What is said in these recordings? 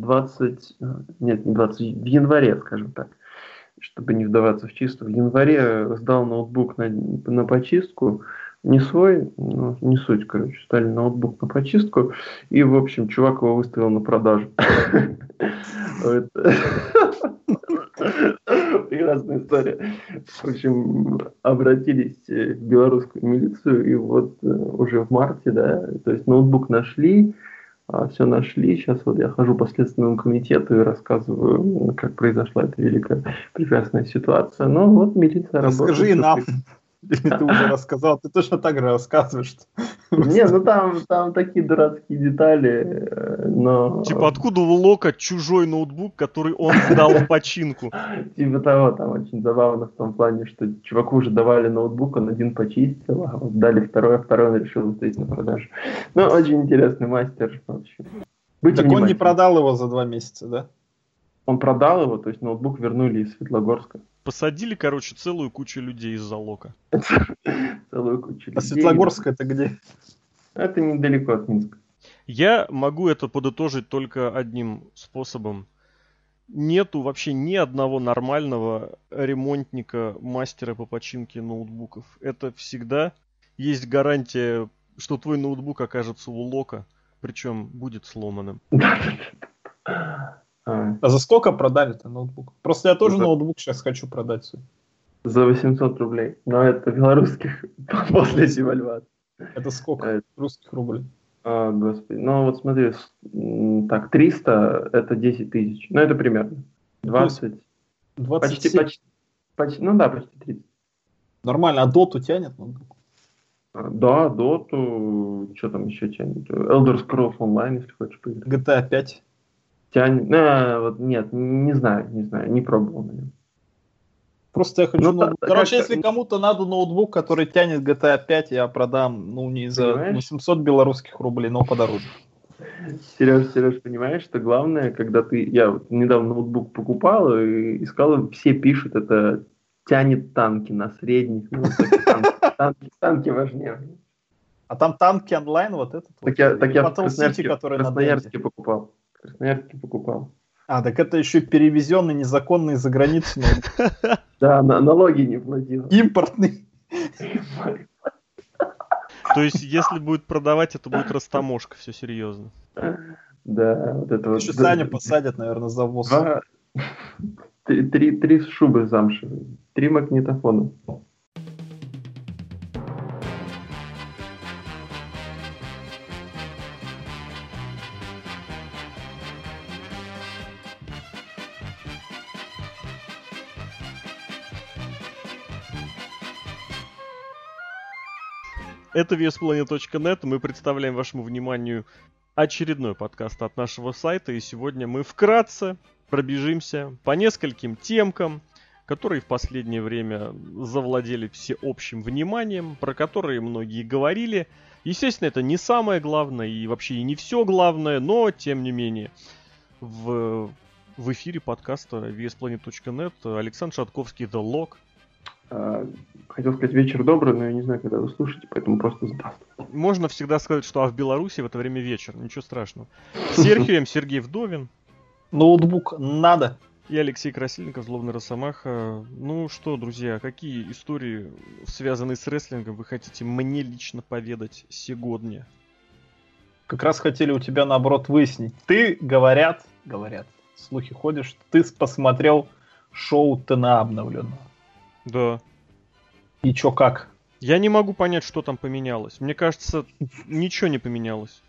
20, нет, не 20, в январе, скажем так, чтобы не вдаваться в чисто, в январе сдал ноутбук на, на почистку, не свой, ну, не суть, короче, стали ноутбук на почистку, и, в общем, чувак его выставил на продажу. Прекрасная история. В общем, обратились в белорусскую милицию, и вот э, уже в марте, да, то есть ноутбук нашли, все нашли. Сейчас вот я хожу по Следственному комитету и рассказываю, как произошла эта великая прекрасная ситуация. Но вот милиция работает. Скажи нам. Или ты уже рассказал, ты точно так же рассказываешь. Не, ну там, там такие дурацкие детали, э, но... Типа откуда у Лока чужой ноутбук, который он сдал в починку? Типа того, там очень забавно в том плане, что чуваку уже давали ноутбук, он один почистил, а вот дали второй, а второй он решил выставить на продажу. Ну, очень интересный мастер вообще. так он не продал его за два месяца, да? Он продал его, то есть ноутбук вернули из Светлогорска. Посадили, короче, целую кучу людей из залога. Целую кучу а людей. А Светлогорск это где? Это недалеко от Минска. Я могу это подытожить только одним способом. Нету вообще ни одного нормального ремонтника, мастера по починке ноутбуков. Это всегда есть гарантия, что твой ноутбук окажется у лока, причем будет сломанным. А, а за сколько продали-то ноутбук? Просто я тоже за... ноутбук сейчас хочу продать. За 800 рублей. Но это белорусских после девальвации. Это сколько это... русских рублей? А, господи. Ну вот смотри, так, 300 это 10 тысяч. Ну это примерно. 20. 27. Почти, почти, почти, ну да, почти 30. Нормально, а доту тянет ноутбук? А, да, доту, что там еще тянет? Elder Scrolls Online, если хочешь поиграть. GTA 5 тянет. Ну, вот нет, не знаю, не знаю, не пробовал на нем. Просто я хочу... Ну, ноут... Короче, если кому-то надо ноутбук, который тянет GTA 5, я продам, ну, не за Понимаешь? 800 белорусских рублей, но подороже. Сереж, Сереж, понимаешь, что главное, когда ты... Я вот недавно ноутбук покупал и искал, все пишут, это тянет танки на средних. Ну, танки, танки, танки важнее. А там танки онлайн вот этот? Так вот, я, так я в Красноярске, Красноярске покупал. Красноярске покупал. А, так это еще перевезенный незаконный за границу. Да, налоги не платил. Импортный. То есть, если будет продавать, это будет растаможка, все серьезно. Да, вот это вот. Еще Саня посадят, наверное, за ввоз. Три шубы замшевые, три магнитофона. Это VSPlanet.net. Мы представляем вашему вниманию очередной подкаст от нашего сайта. И сегодня мы вкратце пробежимся по нескольким темкам, которые в последнее время завладели всеобщим вниманием, про которые многие говорили. Естественно, это не самое главное и вообще и не все главное, но тем не менее. В, в эфире подкаста VSPlanet.net Александр Шатковский The Log а, хотел сказать вечер добрый, но я не знаю, когда вы слушаете, поэтому просто здравствуйте. Можно всегда сказать, что а в Беларуси в это время вечер, ничего страшного. Серхием Сергей Вдовин. Ноутбук надо. И Алексей Красильников, Злобный Росомаха. Ну что, друзья, какие истории, связанные с рестлингом, вы хотите мне лично поведать сегодня? Как раз хотели у тебя, наоборот, выяснить. Ты, говорят, говорят, слухи ходят, что ты посмотрел шоу ТНА обновленного. Да. И чё как? Я не могу понять, что там поменялось. Мне кажется, ничего не поменялось.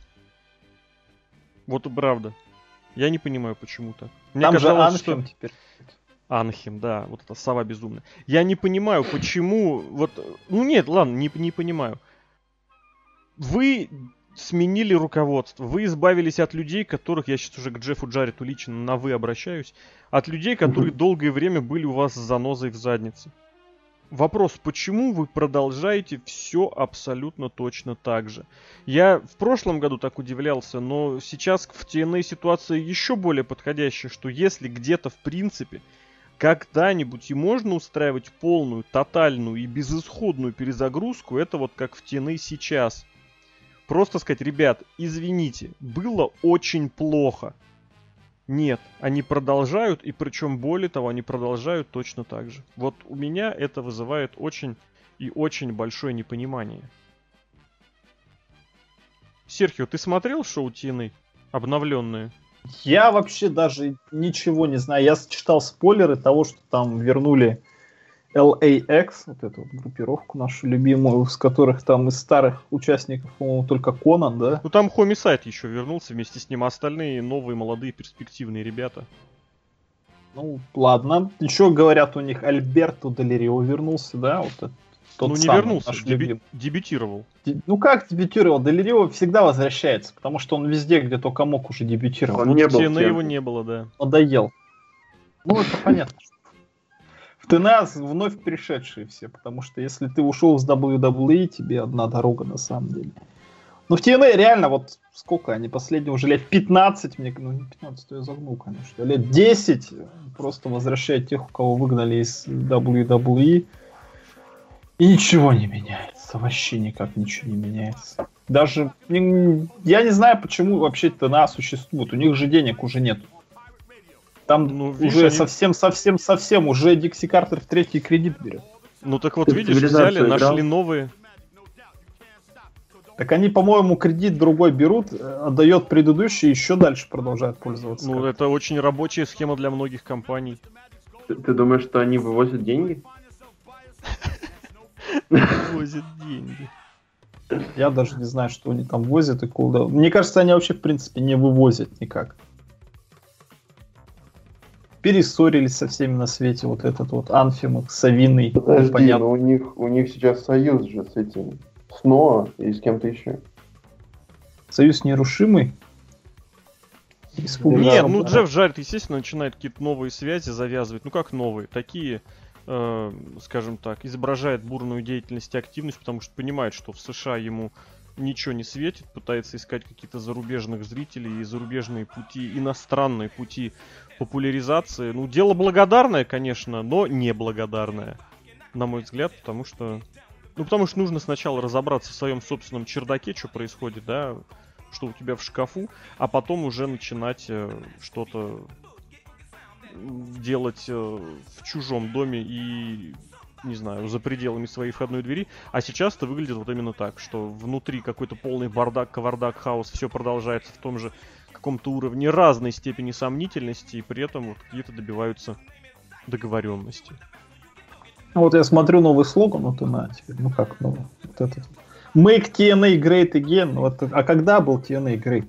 Вот и правда. Я не понимаю, почему так. Мне там казалось, же Анхем что... теперь. Анхем, да, вот эта сова безумная. Я не понимаю, почему... Вот, ну нет, ладно, не, не понимаю. Вы сменили руководство, вы избавились от людей, которых, я сейчас уже к Джеффу Джаррету лично на вы обращаюсь, от людей, которые долгое время были у вас с занозой в заднице. Вопрос, почему вы продолжаете все абсолютно точно так же? Я в прошлом году так удивлялся, но сейчас в TNA ситуация еще более подходящая, что если где-то в принципе когда-нибудь и можно устраивать полную, тотальную и безысходную перезагрузку, это вот как в TNA сейчас. Просто сказать, ребят, извините, было очень плохо. Нет, они продолжают, и причем более того, они продолжают точно так же. Вот у меня это вызывает очень и очень большое непонимание. Серхио, ты смотрел шоу Тины обновленные? Я вообще даже ничего не знаю. Я читал спойлеры того, что там вернули LAX, вот эту вот группировку нашу любимую, с которых там из старых участников, по-моему, только Конан, да? Ну там Хомисайт еще вернулся вместе с ним, а остальные новые, молодые, перспективные ребята. Ну, ладно. Еще говорят, у них Альберто Делерио вернулся, да? Вот этот, тот ну, не самый, вернулся, деби- дебютировал. Ну как дебютировал? Делерио всегда возвращается, потому что он везде, где только мог, уже дебютировал. Он не был. На его не было, да. Надоел. Ну, это понятно ты нас вновь пришедшие все, потому что если ты ушел с WWE, тебе одна дорога на самом деле. Ну, в TNA реально, вот сколько они, последние уже лет 15, мне, ну, не 15, я загнул, конечно, лет 10 просто возвращают тех, у кого выгнали из WWE, и ничего не меняется, вообще никак ничего не меняется. Даже, я не знаю, почему вообще TNA существует, у них же денег уже нет. Там ну, видишь, уже они... совсем, совсем, совсем уже Дикси Картер в третий кредит берет. Ну так вот, видишь, взяли, играл? нашли новые. Так они, по-моему, кредит другой берут, отдает предыдущий и еще дальше продолжают пользоваться. Ну, это очень рабочая схема для многих компаний. Ты, ты думаешь, что они вывозят деньги? Вывозят деньги. Я даже не знаю, что они там возят и куда. Мне кажется, они вообще, в принципе, не вывозят никак перессорились со всеми на свете, вот этот вот Анфим, Савиный. Подожди, понятно. но у них, у них сейчас союз же с этим, с Ноа и с кем-то еще. Союз нерушимый? Нет, ну Джефф Жарит, естественно, начинает какие-то новые связи завязывать. Ну как новые? Такие, э, скажем так, изображает бурную деятельность и активность, потому что понимает, что в США ему ничего не светит, пытается искать какие-то зарубежных зрителей и зарубежные пути, иностранные пути популяризации. Ну, дело благодарное, конечно, но неблагодарное, на мой взгляд, потому что... Ну, потому что нужно сначала разобраться в своем собственном чердаке, что происходит, да, что у тебя в шкафу, а потом уже начинать э, что-то делать э, в чужом доме и не знаю, за пределами своей входной двери. А сейчас это выглядит вот именно так, что внутри какой-то полный бардак, кавардак, хаос, все продолжается в том же каком-то уровне разной степени сомнительности, и при этом вот какие-то добиваются договоренности. А вот я смотрю новый слоган, вот на теперь, ну как новый, вот этот. Make TNA great again. Вот, а когда был TNA great?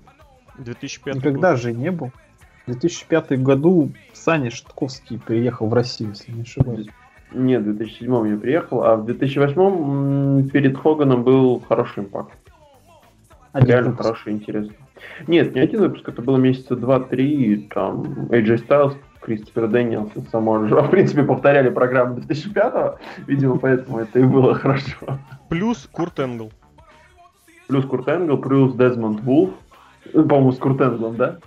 2005 Никогда год. же не был. В 2005 году Саня Шатковский приехал в Россию, если не ошибаюсь. Нет, в 2007 я приехал, а в 2008 перед Хоганом был хороший импакт. Один Реально выпуск. хороший, интересный. Нет, не один выпуск, это было месяца два-три, там AJ Styles, Кристофер Дэниелс, Самоа Джо, в принципе, повторяли программу 2005-го, видимо, поэтому это и было хорошо. Плюс Курт Энгл. Плюс Курт Энгл, плюс Дезмонд Вулф, по-моему, с Курт Энглом, да?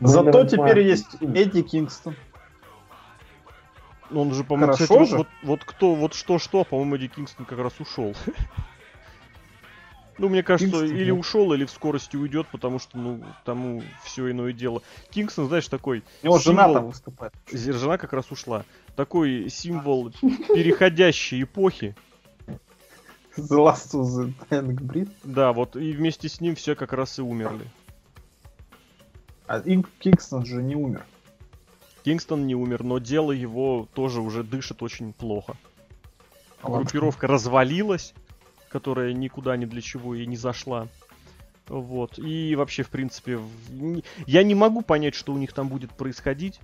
Зато теперь есть Эдди Кингстон. Он же, по-моему, кстати, вот, вот, вот кто, вот что-что, а, по-моему, Эдди Кингстон как раз ушел. Ну, мне кажется, Кингстон, или ушел, или в скорости уйдет, потому что, ну, тому все иное дело. Кингстон, знаешь, такой... У него жена там выступает. Жена как раз ушла. Такой символ переходящей эпохи. The Last of the Dying Breed. Да, вот, и вместе с ним все как раз и умерли. А Кингстон же не умер. Кингстон не умер, но дело его тоже уже дышит очень плохо. Группировка развалилась, которая никуда ни для чего и не зашла. Вот. И вообще, в принципе, я не могу понять, что у них там будет происходить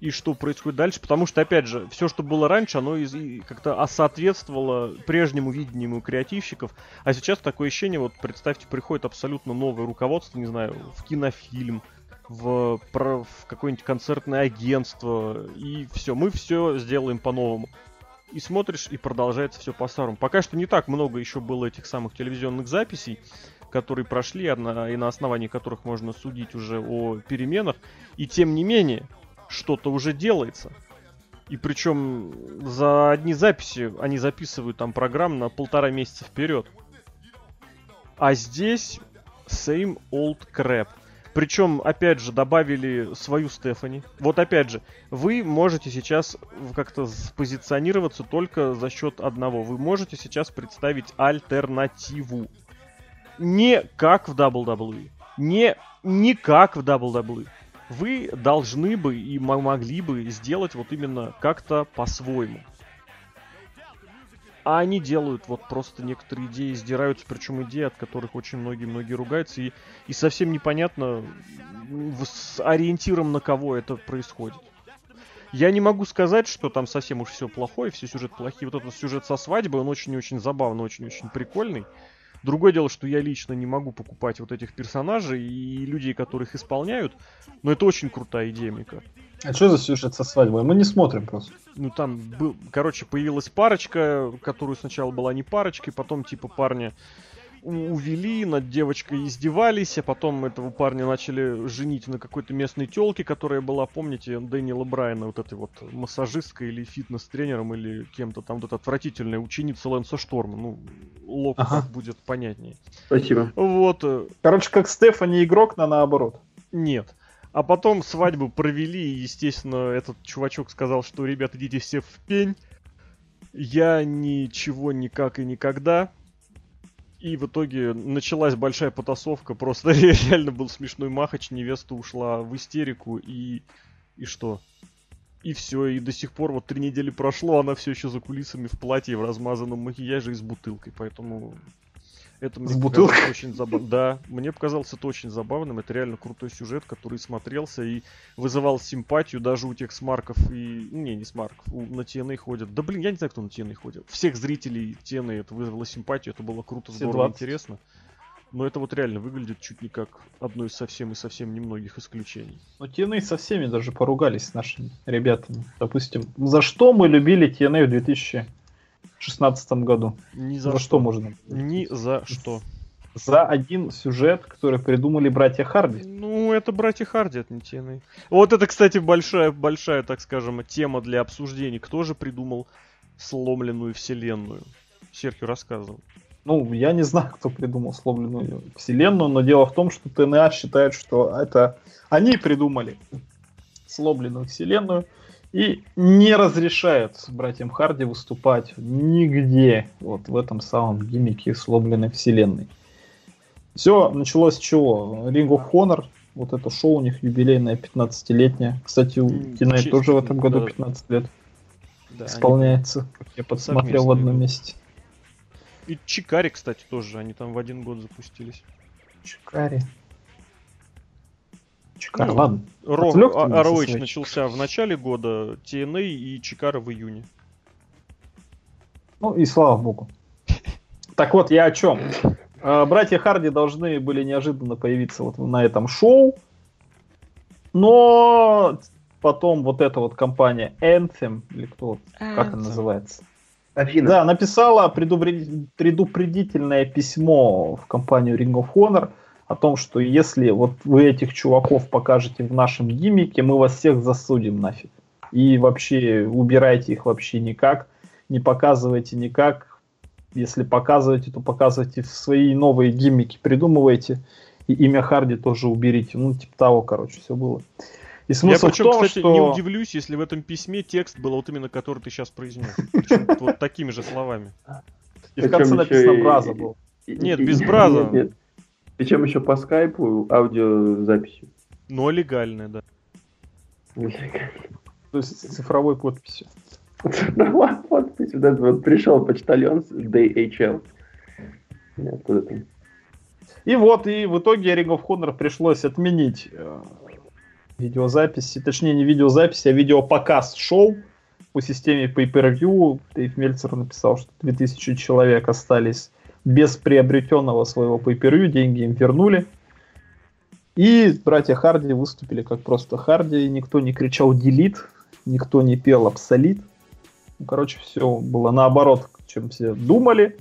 и что происходит дальше, потому что, опять же, все, что было раньше, оно из- как-то соответствовало прежнему видению креативщиков, а сейчас такое ощущение, вот представьте, приходит абсолютно новое руководство, не знаю, в кинофильм, в, в какое-нибудь концертное агентство, и все, мы все сделаем по-новому. И смотришь, и продолжается все по-старому. Пока что не так много еще было этих самых телевизионных записей, которые прошли, и на основании которых можно судить уже о переменах. И тем не менее, что-то уже делается. И причем за одни записи они записывают там программ на полтора месяца вперед. А здесь same old crap. Причем, опять же, добавили свою Стефани. Вот опять же, вы можете сейчас как-то позиционироваться только за счет одного. Вы можете сейчас представить альтернативу. Не как в WWE. Не, не как в WWE. Вы должны бы и могли бы сделать вот именно как-то по-своему. А они делают вот просто некоторые идеи, издираются, причем идеи, от которых очень многие-многие ругаются, и, и совсем непонятно с ориентиром на кого это происходит. Я не могу сказать, что там совсем уж все плохое, все сюжет плохие. Вот этот сюжет со свадьбой, он очень-очень забавный, очень-очень прикольный. Другое дело, что я лично не могу покупать вот этих персонажей и людей, которых исполняют, но это очень крутая идея, мне кажется. А что за сюжет со свадьбой? Мы не смотрим просто. Ну там был, короче, появилась парочка, которую сначала была не парочкой, потом типа парня увели, над девочкой издевались, а потом этого парня начали женить на какой-то местной телке, которая была, помните, Дэниела Брайана, вот этой вот массажисткой или фитнес-тренером, или кем-то там, вот эта отвратительная ученица Лэнса Шторма. Ну, лоб ага. будет понятнее. Спасибо. Вот. Короче, как Стефани игрок, на наоборот. Нет. А потом свадьбу провели, и, естественно, этот чувачок сказал, что, ребят, идите все в пень. Я ничего никак и никогда. И в итоге началась большая потасовка. Просто реально был смешной махач. Невеста ушла в истерику. И... И что? И все, и до сих пор вот три недели прошло, она все еще за кулисами в платье, в размазанном макияже и с бутылкой, поэтому это мне с бутылкой? очень забавно. Да, мне показалось это очень забавным. Это реально крутой сюжет, который смотрелся и вызывал симпатию даже у тех смарков и... Не, не смарков, у, на TNA ходят. Да блин, я не знаю, кто на TNA ходит. Всех зрителей TNA это вызвало симпатию, это было круто, здорово, 20. интересно. Но это вот реально выглядит чуть не как одно из совсем и совсем немногих исключений. Но TNA со всеми даже поругались с нашими ребятами. Допустим, за что мы любили TNA в 2000 2016 году. Ни за, за что. что можно? Ни за что. За один сюжет, который придумали братья Харди. Ну, это братья Харди от TNA. Вот это, кстати, большая, большая, так скажем, тема для обсуждений. Кто же придумал сломленную вселенную? Серхио рассказывал. Ну, я не знаю, кто придумал сломленную вселенную, но дело в том, что ТНА считает, что это они придумали сломленную вселенную, и не разрешает братьям Харди выступать нигде вот в этом самом гиммике сломленной вселенной. Все началось с чего? Ring of Honor, вот это шоу у них юбилейное 15-летнее. Кстати, у Кинай тоже в этом году 15 лет да, исполняется, они... я подсмотрел в одном месте. И Чикари, кстати, тоже, они там в один год запустились. Чикари. Чикара, ну, ладно. Ро, ROH начался в начале года, TNA и Чикара в июне. Ну и слава богу. Так вот, я о чем? А, братья Харди должны были неожиданно появиться вот на этом шоу, но потом вот эта вот компания Anthem, или кто, Anthem. как она называется? Афина. Да, написала предупредительное письмо в компанию Ring of Honor, о том, что если вот вы этих чуваков покажете в нашем гиммике, мы вас всех засудим нафиг. И вообще убирайте их вообще никак, не показывайте никак. Если показываете, то показывайте свои новые гиммики, придумывайте. И имя Харди тоже уберите. Ну, типа того, короче, все было. И смысл Я причем, в том, кстати, что... не удивлюсь, если в этом письме текст был вот именно, который ты сейчас произнес. Вот такими же словами. И в конце написано Браза был. Нет, без Браза. Причем еще по скайпу аудиозаписью. Но легальная, да. То есть с цифровой подписью. Цифровой подписью. Вот, вот пришел почтальон с DHL. Откуда там? И вот, и в итоге Ring of Honor пришлось отменить э, видеозаписи, точнее не видеозаписи, а видеопоказ шоу по системе Pay-Per-View. Дэйв Мельцер написал, что 2000 человек остались без приобретенного своего pay деньги им вернули. И братья Харди выступили как просто Харди, никто не кричал делит, никто не пел абсолит. Ну, короче, все было наоборот, чем все думали.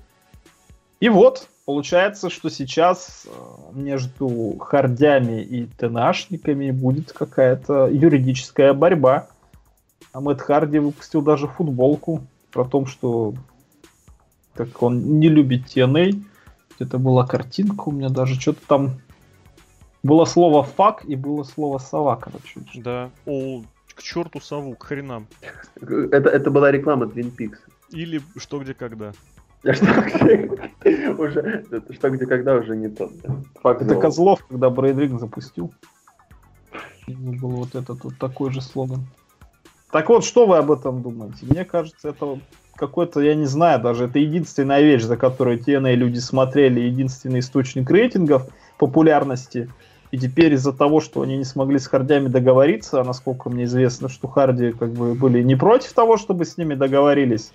И вот, получается, что сейчас э, между хардями и ТНАшниками будет какая-то юридическая борьба. А Мэтт Харди выпустил даже футболку про то, что как он не любит TNA. Это была картинка у меня даже, что-то там Было слово фак и было слово сова, короче. Да. О, к черту сову, к хренам. Это, это была реклама Twin Peaks. Или что, где, когда. А Что где, уже, что где когда уже не тот. Это. Козлов, когда Брейдрик запустил. Был вот этот вот такой же слоган. Так вот, что вы об этом думаете? Мне кажется, это вот какой-то, я не знаю, даже это единственная вещь, за которую TNA люди смотрели, единственный источник рейтингов, популярности. И теперь из-за того, что они не смогли с Хардями договориться, а насколько мне известно, что Харди как бы были не против того, чтобы с ними договорились,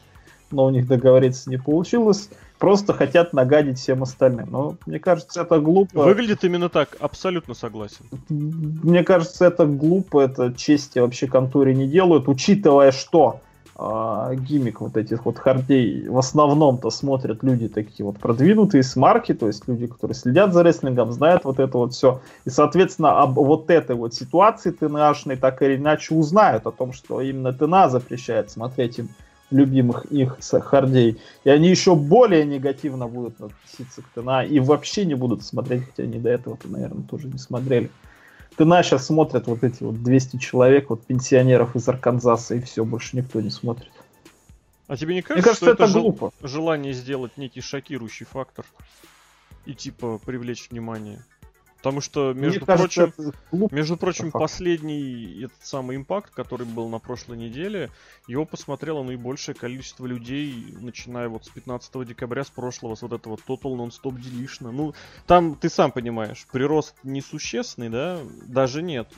но у них договориться не получилось, просто хотят нагадить всем остальным. Но мне кажется, это глупо. Выглядит именно так, абсолютно согласен. Мне кажется, это глупо, это чести вообще конторе не делают, учитывая, что а, гиммик вот этих вот хардей в основном-то смотрят люди такие вот продвинутые смарки, то есть люди, которые следят за рестлингом, знают вот это вот все. И, соответственно, об вот этой вот ситуации ТНАшной так или иначе узнают о том, что именно ТНА запрещает смотреть им любимых их хардей. И они еще более негативно будут относиться к ТНА и вообще не будут смотреть, хотя они до этого-то, наверное, тоже не смотрели. ТНА сейчас смотрят вот эти вот 200 человек, вот пенсионеров из Арканзаса, и все, больше никто не смотрит. А тебе не Мне кажется, кажется, что это это жел- глупо. желание сделать некий шокирующий фактор и типа привлечь внимание? Потому что, между Мне кажется, прочим, это. Между прочим, факт. последний этот самый Impact, который был на прошлой неделе, его посмотрело наибольшее количество людей, начиная вот с 15 декабря с прошлого, с вот этого Total Non-Stop Deletion. Ну, там, ты сам понимаешь, прирост несущественный, да? Даже нет.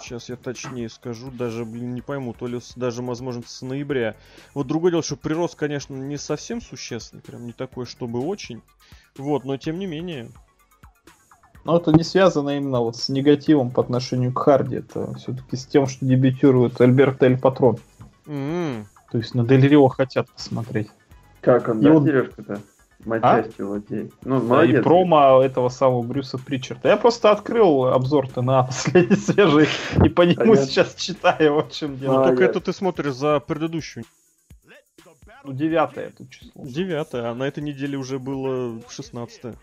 Сейчас я точнее скажу, даже, блин, не пойму, то ли с- даже, возможно, с ноября. Вот другое дело, что прирост, конечно, не совсем существенный, прям не такой, чтобы очень. Вот, но тем не менее. Но это не связано именно вот с негативом по отношению к Харди. Это все-таки с тем, что дебютирует Альберт Эль Патрон. М, То есть на Дель Рио хотят посмотреть. Как он, И да, он- Сережка-то? Матчастью владеет. Ну, Да, молодец. И промо этого самого Брюса Причарда. Я просто открыл обзор на последний свежий и по нему Понятно. сейчас читаю, в чем Ну, дело. А, только это ты смотришь за предыдущую Ну, девятое это число. Девятое, а на этой неделе уже было шестнадцатое.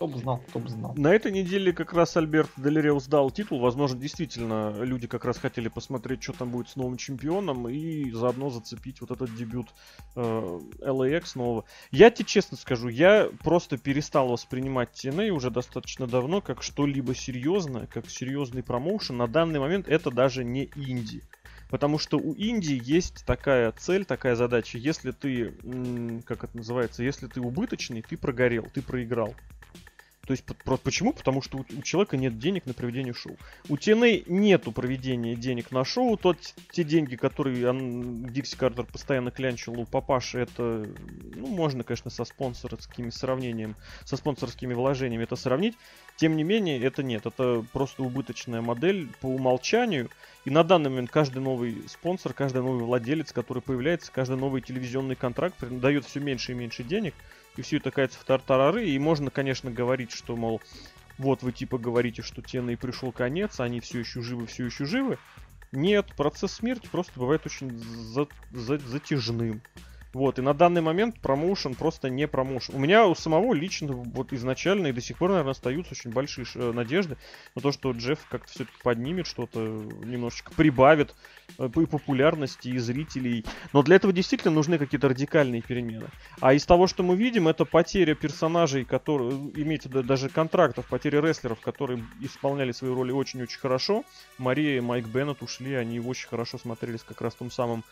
Кто бы знал, кто бы знал. На этой неделе как раз Альберт Делерео сдал титул. Возможно, действительно, люди как раз хотели посмотреть, что там будет с новым чемпионом, и заодно зацепить вот этот дебют э, LAX нового. Я тебе честно скажу, я просто перестал воспринимать TNA уже достаточно давно как что-либо серьезное, как серьезный промоушен. На данный момент это даже не инди. Потому что у Индии есть такая цель, такая задача. Если ты, как это называется, если ты убыточный, ты прогорел, ты проиграл. То есть, про- почему? Потому что у, у человека нет денег на проведение шоу. У TNA нету проведения денег на шоу. Тот, те деньги, которые ан- Дикси Картер постоянно клянчил у папаши, это, ну, можно, конечно, со спонсорскими сравнением, со спонсорскими вложениями это сравнить. Тем не менее, это нет. Это просто убыточная модель по умолчанию. И на данный момент каждый новый спонсор, каждый новый владелец, который появляется, каждый новый телевизионный контракт дает все меньше и меньше денег. И все это кается в тартарары. И можно, конечно, говорить, что, мол, вот вы типа говорите, что TNA пришел конец, а они все еще живы, все еще живы. Нет, процесс смерти просто бывает очень за- за- затяжным. Вот, и на данный момент промоушен просто не промоушен. У меня у самого лично вот изначально и до сих пор, наверное, остаются очень большие э, надежды на то, что Джефф как-то все-таки поднимет что-то, немножечко прибавит э, и популярности, и зрителей. Но для этого действительно нужны какие-то радикальные перемены. А из того, что мы видим, это потеря персонажей, которые, в виду даже контрактов, потеря рестлеров, которые исполняли свои роли очень-очень хорошо. Мария и Майк Беннет ушли, они очень хорошо смотрелись как раз в том самом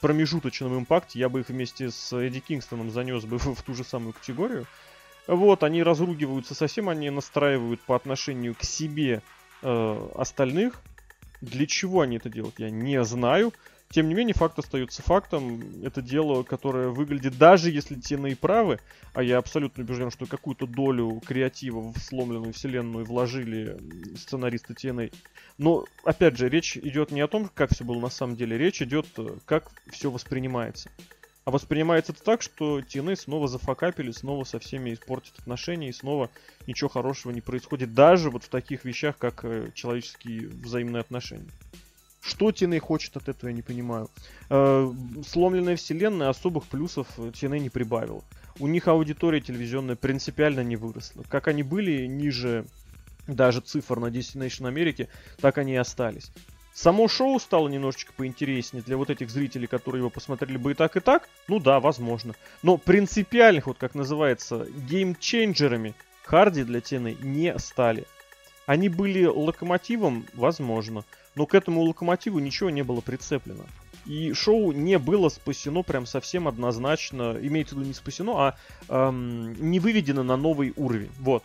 промежуточном импакте. Я бы их вместе с Эдди Кингстоном занес бы в, в ту же самую категорию. Вот, они разругиваются совсем, они настраивают по отношению к себе э, остальных. Для чего они это делают, я не знаю. Тем не менее, факт остается фактом. Это дело, которое выглядит, даже если те правы, а я абсолютно убежден, что какую-то долю креатива в сломленную вселенную вложили сценаристы TNA. Но, опять же, речь идет не о том, как все было на самом деле, речь идет, как все воспринимается. А воспринимается это так, что TNA снова зафакапили, снова со всеми испортят отношения, и снова ничего хорошего не происходит, даже вот в таких вещах, как э, человеческие взаимные отношения. Что TNA хочет от этого, я не понимаю. Э, сломленная вселенная особых плюсов TNA не прибавила. у них аудитория телевизионная принципиально не выросла. Как они были ниже даже цифр на Destination Америки, так они и остались. Само шоу стало немножечко поинтереснее для вот этих зрителей, которые его посмотрели бы и так, и так. Ну да, возможно. Но принципиальных, вот как называется, геймченджерами Харди для TNA не стали. Они были локомотивом, возможно, но к этому локомотиву ничего не было прицеплено. И шоу не было спасено прям совсем однозначно, имеется в виду не спасено, а эм, не выведено на новый уровень. Вот.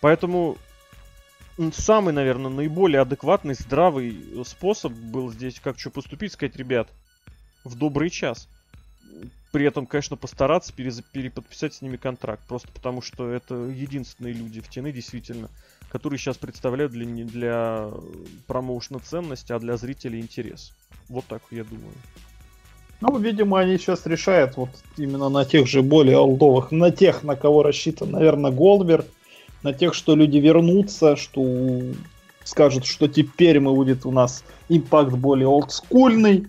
Поэтому самый, наверное, наиболее адекватный, здравый способ был здесь как что поступить, сказать, ребят, в добрый час. При этом, конечно, постараться переподписать с ними контракт, просто потому что это единственные люди в тены, действительно, которые сейчас представляют для, не для промоушена ценность, а для зрителей интерес. Вот так я думаю. Ну, видимо, они сейчас решают вот именно на тех же более олдовых, на тех, на кого рассчитан, наверное, Голдберг, на тех, что люди вернутся, что скажут, что теперь мы будет у нас импакт более олдскульный,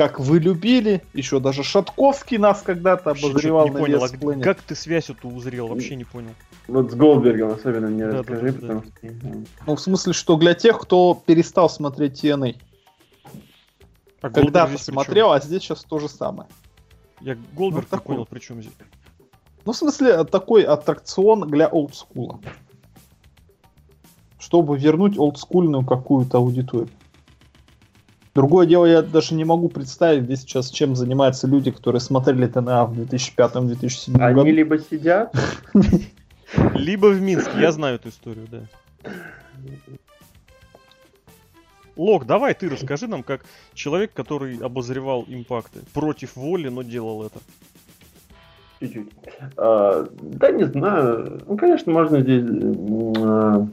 как вы любили. Еще даже Шатковский нас когда-то обозревал не на понял, а как ты связь эту узрел? Вообще не понял. Вот с Голдбергом особенно не да, расскажи, да, да, потому да. что... Ну, в смысле, что для тех, кто перестал смотреть TNA. А Когда-то смотрел, а здесь сейчас то же самое. Я Голдберг ну, не понял, при чем здесь. Ну, в смысле, такой аттракцион для олдскула. Чтобы вернуть олдскульную какую-то аудиторию. Другое дело, я даже не могу представить здесь сейчас, чем занимаются люди, которые смотрели ТНА в 2005-2007 году. Они либо сидят, либо в Минске. Я знаю эту историю, да. Лок, давай ты расскажи нам, как человек, который обозревал импакты против воли, но делал это. Чуть-чуть. А, да, не знаю. Ну, конечно, можно здесь а,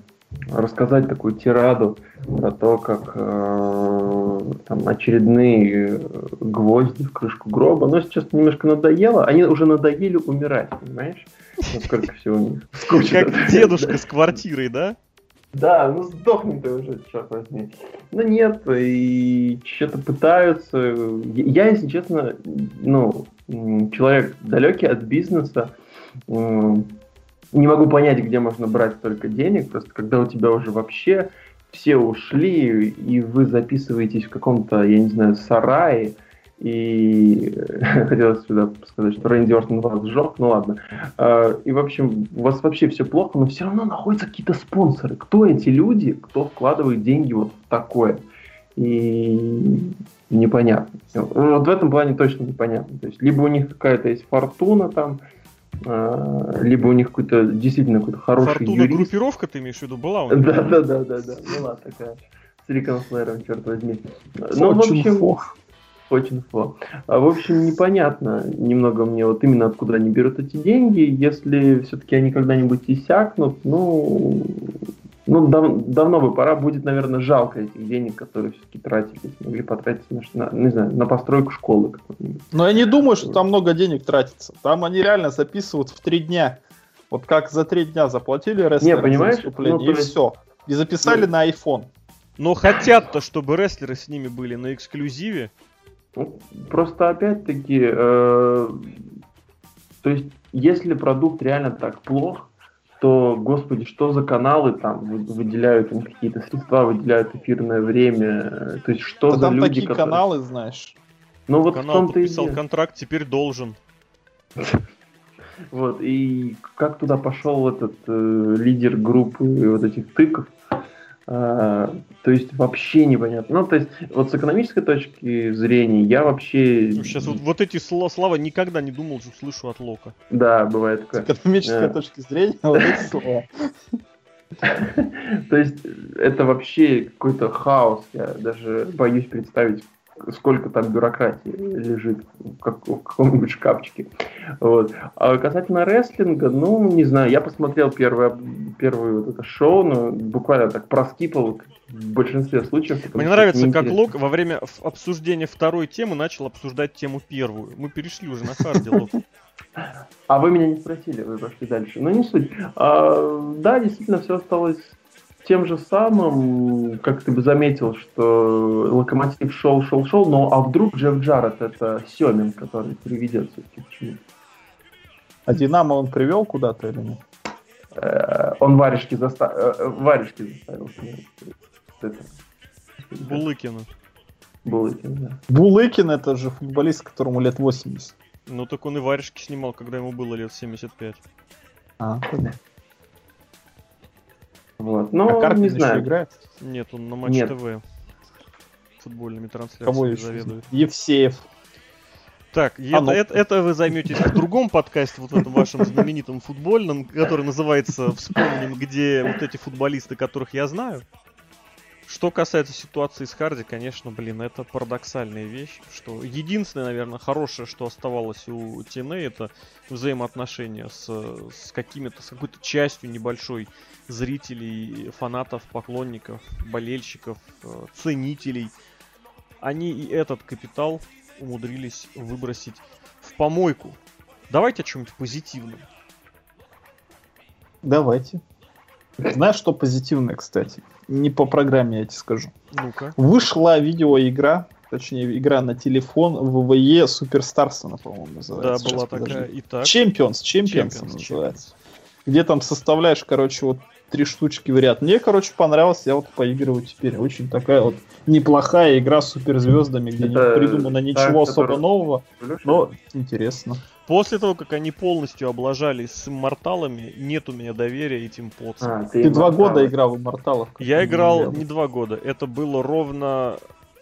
рассказать такую тираду про то, как э, там очередные гвозди в крышку гроба. Но сейчас немножко надоело. Они уже надоели умирать, понимаешь? Насколько все у них скучно. Как дедушка с квартирой, да? Да, ну сдохни ты уже, черт возьми. Ну нет, и что-то пытаются. Я, если честно, ну, человек далекий от бизнеса, не могу понять, где можно брать столько денег, просто когда у тебя уже вообще все ушли, и вы записываетесь в каком-то, я не знаю, сарае, и хотелось сюда сказать, что Рэнди Ортон вас сжег, ну ладно. А, и, в общем, у вас вообще все плохо, но все равно находятся какие-то спонсоры. Кто эти люди, кто вкладывает деньги вот в такое? И непонятно. Вот в этом плане точно непонятно. То есть, либо у них какая-то есть фортуна там, либо у них какой-то действительно какой-то хороший Фортуна юрист. группировка, ты имеешь в виду, была у них? Да, да, да, да, да, была такая. С Риком Флэром, черт возьми. Ну, в общем, очень фо. А, в общем, непонятно немного мне вот именно откуда они берут эти деньги. Если все-таки они когда-нибудь иссякнут, ну, ну дав, давно бы пора. Будет, наверное, жалко этих денег, которые все-таки тратились. Могли потратить на, на, не знаю, на постройку школы какой-нибудь. Но я не думаю, что там много денег тратится. Там они реально записывают в три дня. Вот как за три дня заплатили рестлерам не, понимаешь? за ну, и есть... все. И записали ну, на iPhone. Но хотят-то, чтобы рестлеры с ними были на эксклюзиве. Ну, просто опять-таки, э, то есть, если продукт реально так плох, то, господи, что за каналы там выделяют им какие-то средства, выделяют эфирное время, то есть что да за там люди, такие которые... каналы, знаешь. Ну вот Канал в том-то подписал и... контракт, теперь должен. Вот, и как туда пошел этот э, лидер группы вот этих тыков, а, то есть вообще непонятно. Ну, то есть, вот с экономической точки зрения я вообще... Сейчас вот, вот эти слова, слова никогда не думал, что слышу от Лока. Да, бывает такое. С экономической а... точки зрения вот эти слова. То есть, это вообще какой-то хаос. Я даже боюсь представить, сколько там бюрократии лежит в, как, в каком-нибудь шкафчике. Вот. А касательно рестлинга, ну, не знаю, я посмотрел первое, первое вот это шоу, но буквально так проскипал в большинстве случаев. Мне нравится, как Лок во время обсуждения второй темы начал обсуждать тему первую. Мы перешли уже на харде, Лок. А вы меня не спросили, вы пошли дальше. Но не суть. А, да, действительно, все осталось тем же самым, как ты бы заметил, что Локомотив шел, шел, шел, но а вдруг Джефф Джаред это Семин, который приведет все-таки к чему? А Динамо он привел куда-то или нет? Э, Он варежки заставил. Варежки заставил. Это Булыкина. Булыкин, да. Булыкин это же футболист, которому лет 80. Ну так он и варежки снимал, когда ему было лет 75. А, понятно. Вот. а Ну, Карпин не еще знаю. играет? Нет, он на Матч Нет. ТВ футбольными Кого трансляциями еще? заведует. Евсеев. Так, А это, ну. это, это вы займетесь в другом подкасте, вот в этом вашем знаменитом футбольном, который называется «Вспомним, где вот эти футболисты, которых я знаю». Что касается ситуации с Харди, конечно, блин, это парадоксальная вещь, что единственное, наверное, хорошее, что оставалось у TNA, это взаимоотношения с, с какими-то, с какой-то частью небольшой зрителей, фанатов, поклонников, болельщиков, э, ценителей. Они и этот капитал умудрились выбросить в помойку. Давайте о чем-нибудь позитивном. Давайте. Знаешь, что позитивное, кстати? Не по программе, я тебе скажу. Ну-ка. Вышла видеоигра, точнее, игра на телефон WWE Superstars, она, по-моему, Да, называется. была Сейчас, подожди. такая. Итак. Champions, Champions Champions, называется. Где там составляешь, короче, вот три штучки в ряд. Мне, короче, понравилось, я вот поигрываю теперь. Очень такая вот неплохая игра с суперзвездами, где Это не придумано та, ничего особо которая- нового, но интересно. После того, как они полностью облажались с имморталами, нет у меня доверия этим поцам. А, Ты два Иммортал. года играл в Immortal. Я играл не два года, это было ровно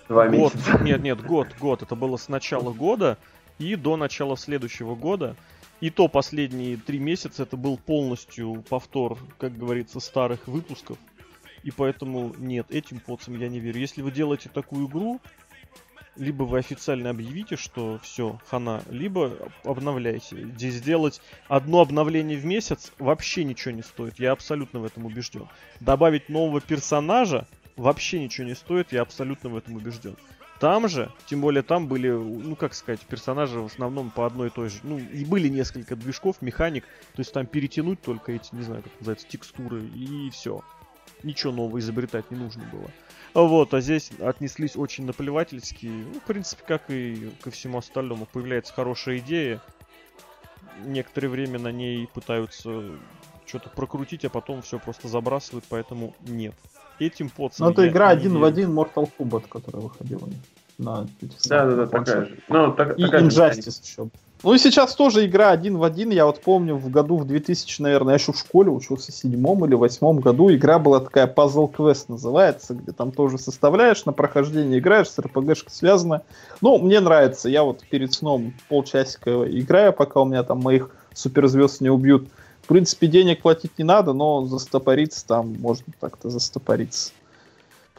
Два год. месяца. Нет, нет, год, год. Это было с начала года и до начала следующего года. И то последние три месяца это был полностью повтор, как говорится, старых выпусков. И поэтому нет, этим поцам я не верю. Если вы делаете такую игру, либо вы официально объявите, что все, хана, либо обновляйте. Здесь сделать одно обновление в месяц вообще ничего не стоит. Я абсолютно в этом убежден. Добавить нового персонажа вообще ничего не стоит, я абсолютно в этом убежден. Там же, тем более там были, ну как сказать, персонажи в основном по одной и той же. Ну, и были несколько движков, механик. То есть там перетянуть только эти, не знаю, как называется, текстуры и все. Ничего нового изобретать не нужно было. Вот, а здесь отнеслись очень наплевательски. Ну, в принципе, как и ко всему остальному. Появляется хорошая идея. Некоторое время на ней пытаются что-то прокрутить, а потом все просто забрасывают, поэтому нет. Этим подсам Ну, это игра один в один Mortal Kombat, которая выходила на Да, да, да, такая же. Ну, так- И такая же Injustice еще. Ну и сейчас тоже игра один в один. Я вот помню в году в 2000, наверное, я еще в школе учился в седьмом или восьмом году. Игра была такая Puzzle Quest называется, где там тоже составляешь, на прохождение играешь, с РПГшкой связано. Ну, мне нравится. Я вот перед сном полчасика играю, пока у меня там моих суперзвезд не убьют. В принципе, денег платить не надо, но застопориться там можно так-то застопориться.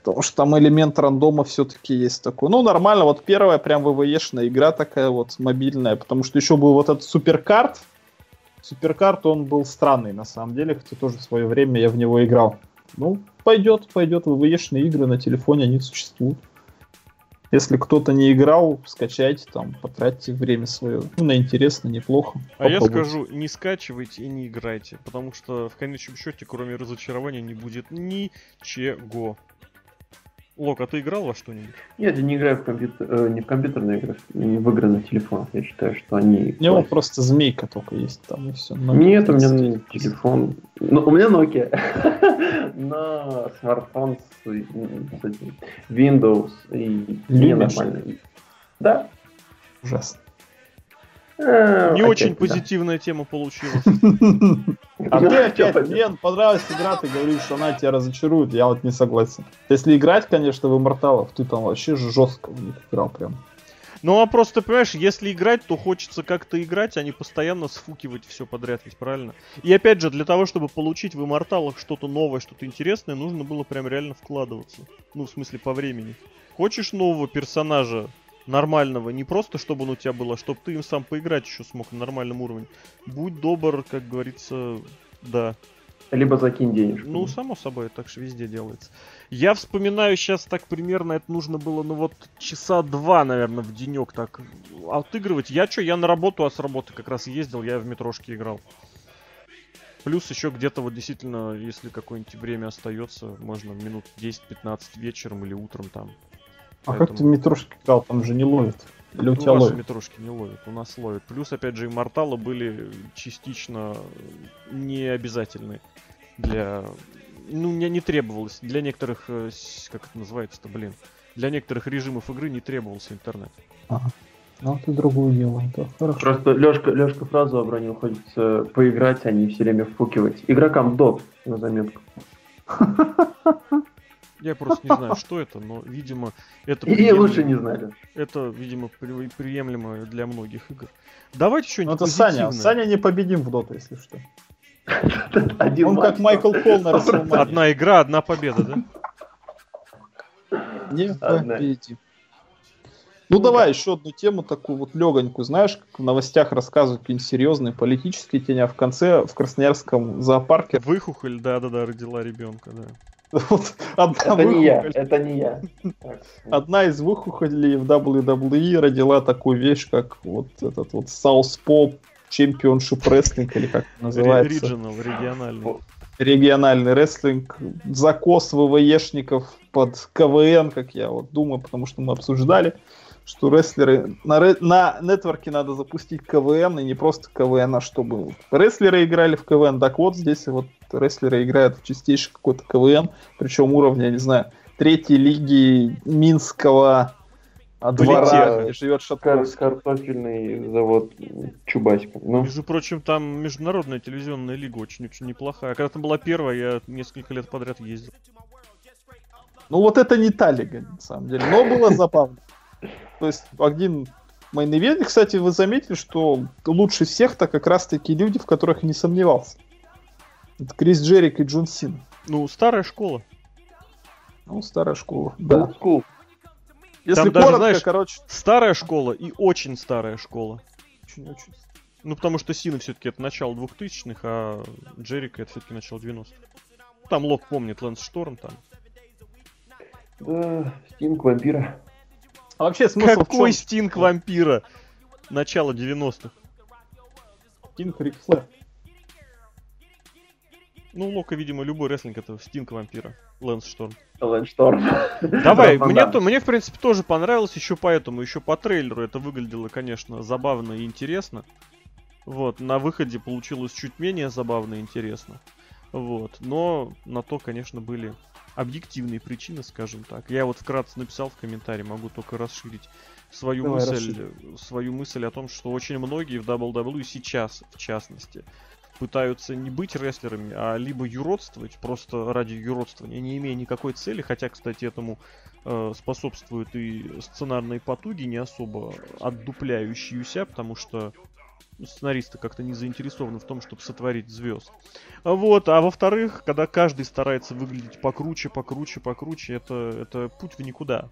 Потому что там элемент рандома все-таки есть такой. Ну, нормально, вот первая прям ВВЕшная игра такая вот мобильная, потому что еще был вот этот суперкарт. Суперкарт, он был странный на самом деле, хотя тоже в свое время я в него играл. Ну, пойдет, пойдет, ВВЕшные игры на телефоне, они существуют. Если кто-то не играл, скачайте там, потратьте время свое. Ну, на интересно, неплохо. А я Попробуйте. скажу, не скачивайте и не играйте, потому что в конечном счете, кроме разочарования, не будет ничего. Лок, а ты играл во что-нибудь? Нет, я не играю в компьютер, э, не в компьютерные игры, не в игры на телефонах. Я считаю, что они... У него просто змейка только есть там и все. Нет, у меня телефон. Ну, у меня Nokia. Но смартфон с, с этим Windows и Любишь? нормально. Да. Ужасно. Э, Не очень позитивная тема получилась. А ты чё опять, мне понравилась игра, ты говоришь, что она тебя разочарует, я вот не согласен. Если играть, конечно, в Имморталов, ты там вообще жестко в них играл прям. Ну а просто, понимаешь, если играть, то хочется как-то играть, а не постоянно сфукивать все подряд, ведь правильно? И опять же, для того, чтобы получить в Имморталах что-то новое, что-то интересное, нужно было прям реально вкладываться. Ну, в смысле, по времени. Хочешь нового персонажа, нормального, не просто чтобы он у тебя был, а чтобы ты им сам поиграть еще смог на нормальном уровне. Будь добр, как говорится, да. Либо закинь денежку. Ну, само собой, так же везде делается. Я вспоминаю сейчас так примерно, это нужно было, ну вот, часа два, наверное, в денек так отыгрывать. Я что, я на работу, а с работы как раз ездил, я в метрошке играл. Плюс еще где-то вот действительно, если какое-нибудь время остается, можно минут 10-15 вечером или утром там. А как ты в метрошке играл, там же не ловит. Или у Ну, тебя ловит? метрошки не ловят, у нас ловят. Плюс, опять же, имморталы были частично не обязательны для... Ну, не, не требовалось. Для некоторых, э, как это называется-то, блин, для некоторых режимов игры не требовался интернет. Ну, ты другое дело. Это хорошо. Просто Лешка, Лешка фразу обронил, хочется поиграть, а не все время впукивать. Игрокам доп на заметку. Я просто не знаю, что это, но, видимо, это... И лучше не знали. Это, видимо, при- приемлемо для многих игр. Давайте Ну, что-нибудь это Саня. Саня не победим в доту, если что. Один Он как Майкл Кол на Расселмане. Одна игра, одна победа, да? Не победим. Ну давай еще одну тему такую вот легонькую. Знаешь, как в новостях рассказывают какие-нибудь серьезные политические тени, а в конце в Красноярском зоопарке Выхухоль, да-да-да, родила ребенка, да. вот одна, Это не я, это не я. Одна из выхухолей в WWE родила такую вещь, как вот этот вот Southpaw Championship Wrestling, или как это называется. Regional, региональный. региональный рестлинг, закос ВВЕшников под КВН, как я вот думаю, потому что мы обсуждали, что рестлеры на, на нетворке надо запустить КВН, и не просто КВН, а чтобы рестлеры играли в КВН. Так вот, здесь вот рестлеры играют в чистейший какой-то КВН, причем уровня, я не знаю, третьей лиги Минского а, двора, где живет Кар- Шатковский. картофельный завод Чубаська. Ну, Между прочим, там международная телевизионная лига очень-очень неплохая. Когда там была первая, я несколько лет подряд ездил. Ну вот это не та лига, на самом деле, но было забавно. То есть один мейн кстати, вы заметили, что лучше всех-то как раз-таки люди, в которых не сомневался. Это Крис Джерик и Джон Син. Ну, старая школа. Ну, старая школа. Да. school. Если Там даже, коротко, знаешь, короче, Старая школа и очень старая школа. очень-очень. Ну, потому что Сина все-таки это начало 2000-х, а Джерика это все-таки начало 90-х. Там Лок помнит Лэнс Шторм там. Да, Стинг вампира. А вообще смысл Какой в чем? Стинг вампира? Начало 90-х. Стинг Рик Флэр. Ну, Лока, видимо, любой рестлинг это Стинг вампира. Лэнс Шторм. Лэндшторм. Давай, Да, мне, то, мне, в принципе, тоже понравилось еще поэтому, еще по трейлеру это выглядело, конечно, забавно и интересно. Вот, на выходе получилось чуть менее забавно и интересно. Вот, но на то, конечно, были объективные причины, скажем так. Я вот вкратце написал в комментарии, могу только расширить свою Давай, мысль, свою мысль о том, что очень многие в WWE сейчас, в частности, пытаются не быть рестлерами, а либо юродствовать просто ради юродствования, не имея никакой цели, хотя, кстати, этому э, способствуют и сценарные потуги, не особо отдупляющиеся, потому что сценаристы как-то не заинтересованы в том, чтобы сотворить звезд. Вот, а во-вторых, когда каждый старается выглядеть покруче, покруче, покруче, это, это путь в никуда.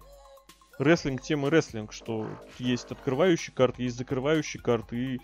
Рестлинг тем и рестлинг, что есть открывающий карт, есть закрывающий карт, и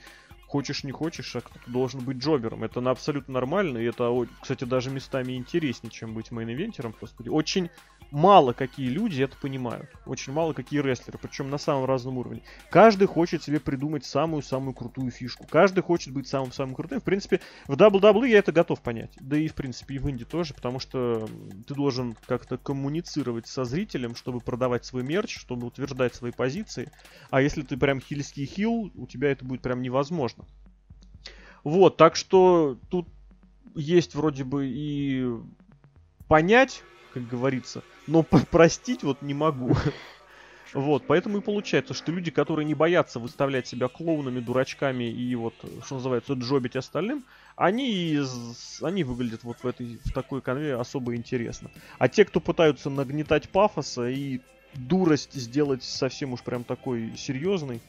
хочешь не хочешь, а кто-то должен быть jobber ом. Это абсолютно нормально, и это, кстати, даже местами интереснее, чем быть main-eventer ом. Господи, очень мало какие люди это понимают. Очень мало какие рестлеры, причем на самом разном уровне. Каждый хочет себе придумать самую-самую крутую фишку. Каждый хочет быть самым-самым крутым. В принципе, в WWE я это готов понять. Да и, в принципе, и в Инди тоже, потому что ты должен как-то коммуницировать со зрителем, чтобы продавать свой мерч, чтобы утверждать свои позиции. А если ты прям хильский хил, у тебя это будет прям невозможно. Вот, так что тут есть вроде бы и понять, как говорится, но простить вот не могу. Вот, поэтому и получается, что люди, которые не боятся выставлять себя клоунами, дурачками и вот, что называется, джобить остальным, они, они выглядят вот в этой, в такой конве особо интересно. А те, кто пытаются нагнетать пафоса и дурость сделать совсем уж прям такой серьезный,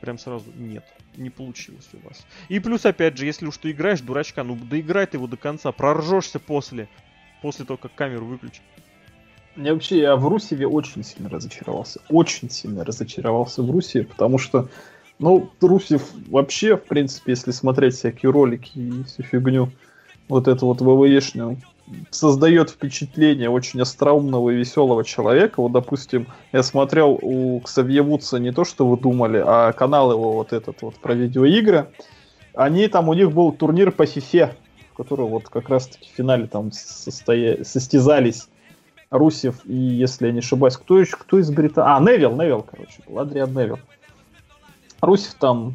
прям сразу нет, не получилось у вас. И плюс, опять же, если уж ты играешь дурачка, ну доиграй ты его до конца, проржешься после, после того, как камеру выключишь. Я вообще я в Русеве очень сильно разочаровался. Очень сильно разочаровался в Руси, потому что, ну, Русев вообще, в принципе, если смотреть всякие ролики и всю фигню, вот это вот ВВЕшную, создает впечатление очень остроумного и веселого человека. Вот, допустим, я смотрел у Ксавье Вудса не то, что вы думали, а канал его вот этот вот про видеоигры. Они там, у них был турнир по фифе, в котором вот как раз-таки в финале там состоя... состязались Русев и, если я не ошибаюсь, кто еще, кто из Британии? А, Невил, Невил, короче, был, Адриан Невил. Русев там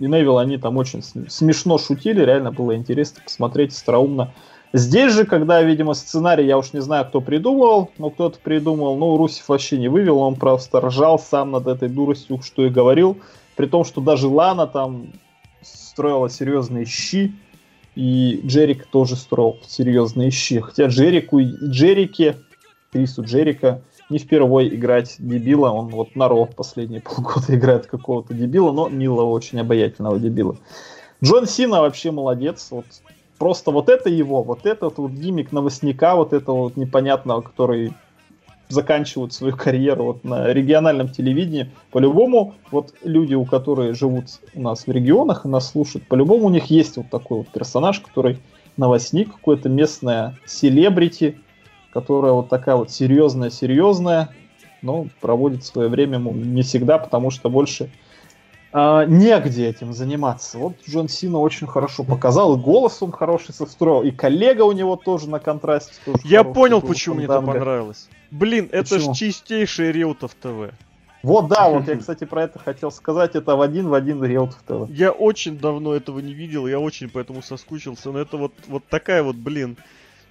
и Невил, они там очень смешно шутили, реально было интересно посмотреть, остроумно. Здесь же, когда, видимо, сценарий, я уж не знаю, кто придумывал, но кто-то придумал, ну, Русев вообще не вывел, он просто ржал сам над этой дуростью, что и говорил, при том, что даже Лана там строила серьезные щи, и Джерик тоже строил серьезные щи. Хотя Джерику Джерике, Крису Джерика, не впервой играть дебила. Он вот на Ро последние полгода играет какого-то дебила, но милого, очень обаятельного дебила. Джон Сина вообще молодец. Вот просто вот это его, вот этот вот гиммик новостника, вот этого вот непонятного, который заканчивают свою карьеру вот на региональном телевидении. По-любому, вот люди, у которых живут у нас в регионах и нас слушают, по-любому у них есть вот такой вот персонаж, который новостник, какое-то местное селебрити, которая вот такая вот серьезная-серьезная, но проводит свое время не всегда, потому что больше а, негде этим заниматься. Вот Джон Сина очень хорошо показал, и голос он хороший состроил, и коллега у него тоже на контрасте. Тоже Я понял, почему мне это понравилось. Блин, это же чистейший Реутов ТВ. Вот да, вот я, кстати, про это хотел сказать. Это в один в один Реутов ТВ. Я очень давно этого не видел, я очень поэтому соскучился. Но это вот, вот такая вот, блин.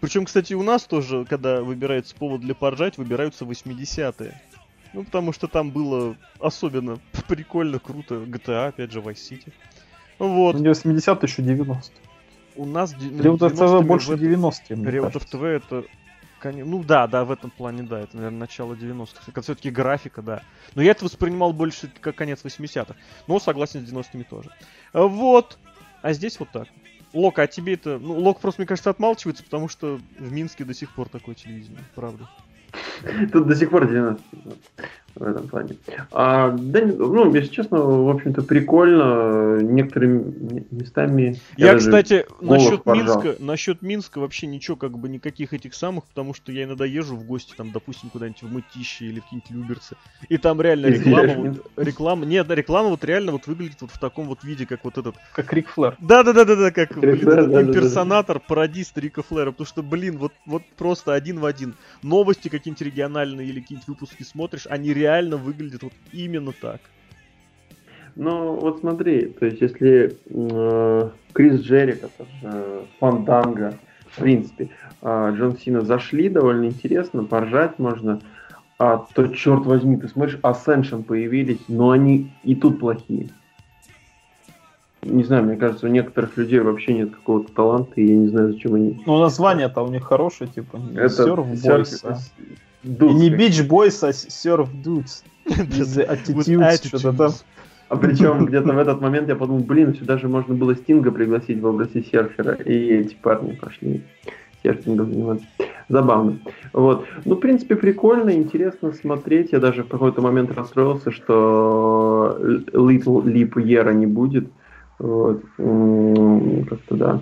Причем, кстати, у нас тоже, когда выбирается повод для поржать, выбираются 80-е. Ну, потому что там было особенно прикольно, круто. GTA, опять же, Vice City. Вот. Ну, не 80 еще 90 У нас... Реутов ТВ больше 90-е, Реутов ТВ это ну да, да, в этом плане, да, это, наверное, начало 90-х. Это все-таки графика, да. Но я это воспринимал больше как конец 80-х. Но согласен с 90-ми тоже. Вот. А здесь вот так. Лок, а тебе это... Ну, Лок просто, мне кажется, отмалчивается, потому что в Минске до сих пор такое телевидение, правда. Тут до сих пор 90 Gracias. В этом плане. А, да, ну, если честно, в общем-то, прикольно. Некоторыми местами... Я, я кстати, насчет поржал. Минска, насчет Минска вообще ничего, как бы, никаких этих самых, потому что я иногда езжу в гости, там, допустим, куда-нибудь в Мытище или в какие-нибудь Люберцы, и там реально реклама, вот, реклама, нет, реклама вот реально вот выглядит вот в таком вот виде, как вот этот... Как Рик Флэр. Как, блин, Флэр, да, имперсонатор, да, да. пародист Рика Флэра, потому что, блин, вот, вот просто один в один. Новости какие-нибудь региональные или какие-нибудь выпуски смотришь, они реально реально выглядит вот именно так. Ну, вот смотри, то есть если э, Крис Джерик, это же Фанданга, в принципе, э, Джон Сина зашли довольно интересно, поржать можно, а то, черт возьми, ты смотришь, Ascension появились, но они и тут плохие. Не знаю, мне кажется, у некоторых людей вообще нет какого-то таланта, и я не знаю, зачем они... Ну, название-то у них хорошее, типа, это Surf Boys, Dudes. Не Beach Boys, а Surf Dudes. Без Attitudes, что-то там. А причем где-то в этот момент я подумал, блин, сюда же можно было Стинга пригласить в области серфера, и эти парни пошли серфингом заниматься. Забавно. Вот. Ну, в принципе, прикольно, интересно смотреть. Я даже в какой-то момент расстроился, что Little Leap Year не будет. Вот. Как-то да.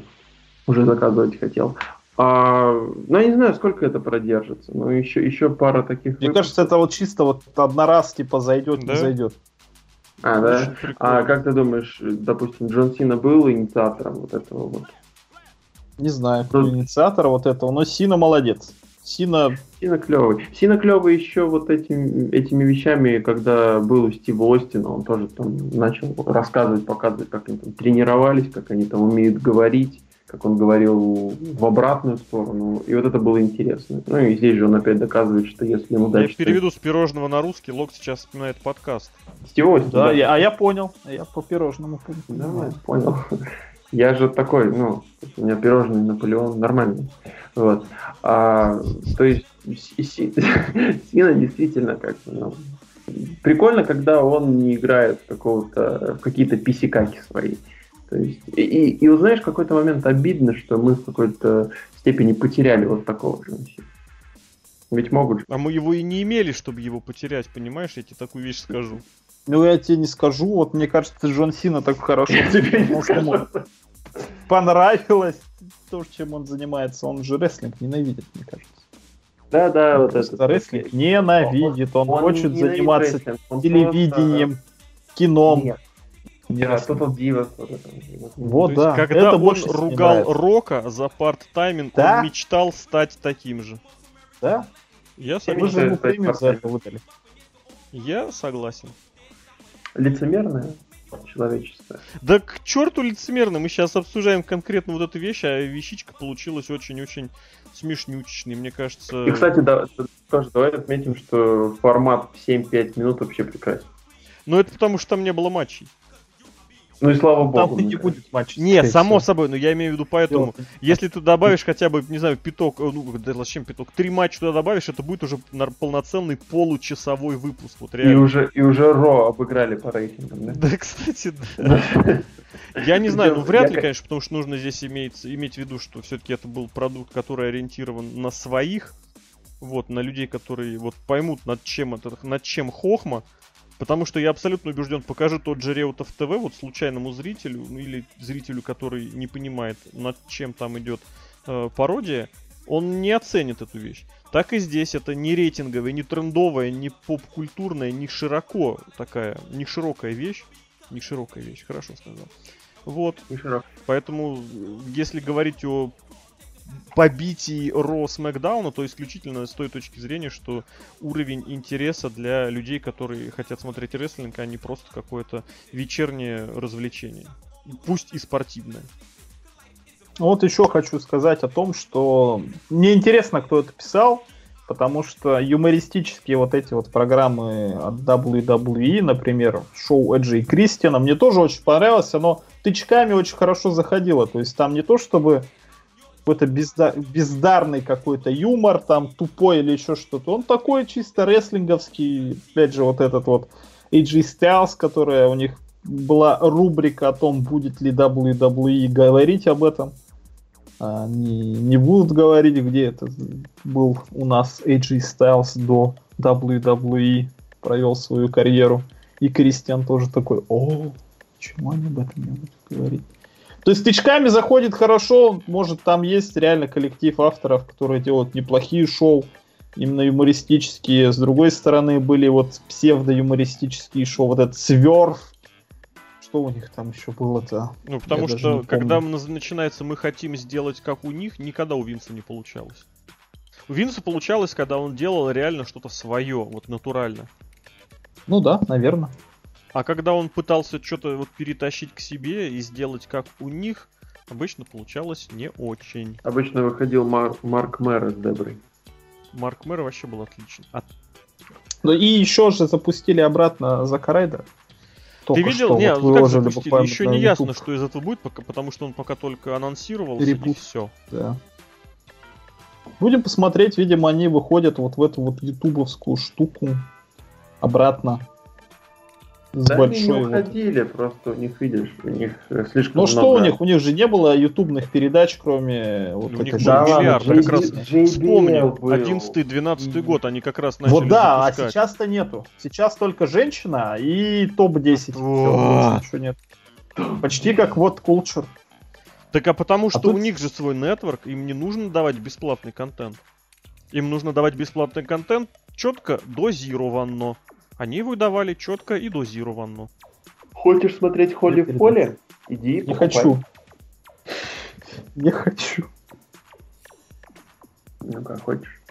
Уже заказывать хотел. А, ну, я не знаю, сколько это продержится. Но еще, еще пара таких. Мне выпусков. кажется, это вот чисто вот однораз типа зайдет, да? не зайдет. А, да? А как ты думаешь, допустим, Джон Сина был инициатором вот этого вот? Не знаю, кто ну, инициатор вот этого, но Сина молодец. Сина... Сина клевый. Сина клевый еще вот этим, этими вещами, когда был у Стива Остина, он тоже там начал рассказывать, показывать, как они там тренировались, как они там умеют говорить как он говорил, в обратную сторону. И вот это было интересно. Ну и здесь же он опять доказывает, что если ему дать... Я переведу с пирожного на русский, Лок сейчас вспоминает подкаст. Стивость, да, да. Я, а я понял. Я по пирожному понял. Да, понял. Я же такой, ну, у меня пирожный Наполеон нормальный. Вот. А, то есть Сина действительно как ну, прикольно, когда он не играет какого-то в какие-то писикаки свои. То есть, и, и, и узнаешь, в какой-то момент обидно, что мы в какой-то степени потеряли вот такого же Ведь могут же. А мы его и не имели, чтобы его потерять, понимаешь? Я тебе такую вещь скажу. Ну, я тебе не скажу. Вот мне кажется, Джон Сина так хорошо тебе. Понравилось то, чем он занимается. Он же рестлинг ненавидит, мне кажется. Да, да, вот это. Рестлинг ненавидит. Он, хочет заниматься телевидением, кином. Нет. Да, Total Divas. Вот, да. Когда это он ругал Рока за парт-тайминг, да? он мечтал стать таким же. Да? Я согласен. Вы за это выдали. Я согласен. Лицемерное? человечества. Да к черту лицемерно, мы сейчас обсуждаем конкретно вот эту вещь, а вещичка получилась очень-очень смешнючечной, мне кажется. И, кстати, да, тоже давай отметим, что формат 7-5 минут вообще прекрасен. Ну, это потому, что там не было матчей. Ну и слава Там богу. и мне не будет матча. Не, само всего. собой, но я имею в виду поэтому, если ты добавишь хотя бы, не знаю, пяток, э, ну, да зачем пяток, три матча туда добавишь, это будет уже полноценный получасовой выпуск, вот И реально. уже, и уже Ро обыграли по рейтингам, да? Да, кстати, да. Я не знаю, ну вряд ли, конечно, потому что нужно здесь иметь, иметь в виду, что все-таки это был продукт, который ориентирован на своих, вот, на людей, которые вот поймут, над чем это, над чем хохма, потому что я абсолютно убежден, покажи тот же Реутов ТВ вот случайному зрителю, ну или зрителю, который не понимает, над чем там идет э, пародия, он не оценит эту вещь. Так и здесь это не рейтинговая, не трендовая, не поп-культурная, не широко такая, не широкая вещь. Не широкая вещь, хорошо сказал. Вот, поэтому, э, если говорить о побитии Ро Смакдауна, то исключительно с той точки зрения, что уровень интереса для людей, которые хотят смотреть рестлинг, а не просто какое-то вечернее развлечение. Пусть и спортивное. Ну, Вот еще хочу сказать о том, что мне интересно, кто это писал, потому что юмористические вот эти вот программы от WWE, например, шоу Эджи и Кристиана, мне тоже очень понравилось, оно тычками очень хорошо заходило, то есть там не то чтобы какой-то безда- бездарный какой-то юмор, там тупой или еще что-то, он такой чисто рестлинговский, опять же вот этот вот AJ Styles, которая у них была рубрика о том, будет ли WWE говорить об этом. Они не будут говорить, где это был у нас AJ Styles до WWE, провел свою карьеру. И Кристиан тоже такой, о, почему они об этом не будут говорить? То есть тычками заходит хорошо, может там есть реально коллектив авторов, которые делают неплохие шоу, именно юмористические. С другой стороны были вот псевдо-юмористические шоу, вот этот Сверф, что у них там еще было-то? Ну, потому даже что, когда начинается «мы хотим сделать как у них», никогда у Винса не получалось. У Винса получалось, когда он делал реально что-то свое, вот натурально. Ну да, наверное. А когда он пытался что-то вот перетащить к себе и сделать как у них, обычно получалось не очень. Обычно выходил Мар- Марк Мэр с Деброй. Марк Мэр вообще был отличен. А Ну и еще же запустили обратно Зака Райдера. ты Только видел? что Не, вот ну как запустили? буквально Еще не ясно, YouTube. что из этого будет, пока, потому что он пока только анонсировался и Ребут. все. Да. Будем посмотреть, видимо, они выходят вот в эту вот ютубовскую штуку обратно. С Да они не большой вот. уходили, просто у них, видишь, у них э, слишком Ну что много- у них? У них же не было ютубных передач, кроме вот У них Да миллиард, как раз JBL Вспомни, был. 11-12 год они как раз начали Вот да, а запускать. сейчас-то нету. Сейчас только женщина и топ-10. Вот. Ничего нет. Почти как вот Culture. Так а потому что тут- у них же свой нетворк, им не нужно давать бесплатный контент. Им нужно давать бесплатный контент четко дозированно. Они его давали четко и дозированно. Хочешь смотреть Холли в поле? Иди Не покупай. хочу. Не хочу. Ну как хочешь.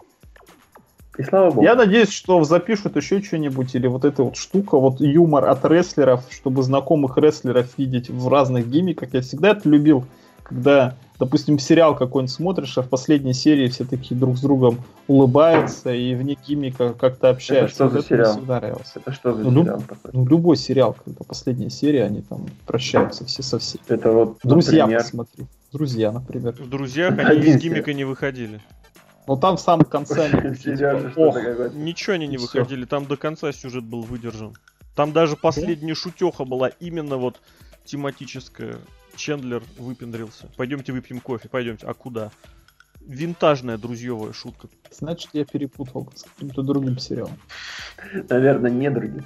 И слава богу. Я надеюсь, что запишут еще что-нибудь, или вот эта вот штука, вот юмор от рестлеров, чтобы знакомых рестлеров видеть в разных гиммиках. Я всегда это любил, когда, допустим, сериал какой-нибудь смотришь, а в последней серии все такие друг с другом улыбаются и вне гиммика как-то общаются. что Вот за это сериал? всегда нравилось. Это что за Ну, люб- сериал такой? Ну, любой сериал, когда последняя серия, они там прощаются все со всеми. Это вот, Друзья, например, посмотри. Друзья, например. В друзьях они Один из гиммика не выходили. Но там в самом конце типа, ох. Ничего они не выходили, там до конца сюжет был выдержан. Там даже последняя шутеха была именно вот тематическая. Чендлер выпендрился. Пойдемте выпьем кофе, пойдемте. А куда? Винтажная друзьевая шутка. значит, я перепутал с каким-то другим сериалом. Наверное, не другие.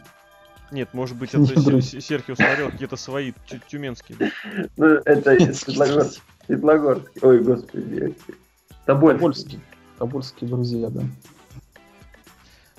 Нет, может быть, это Серхио смотрел какие-то свои тю- тюменские. Ну, это из Светлогорск. Светлогорск. Ой, господи. Тобольский. Тобольские друзья, да.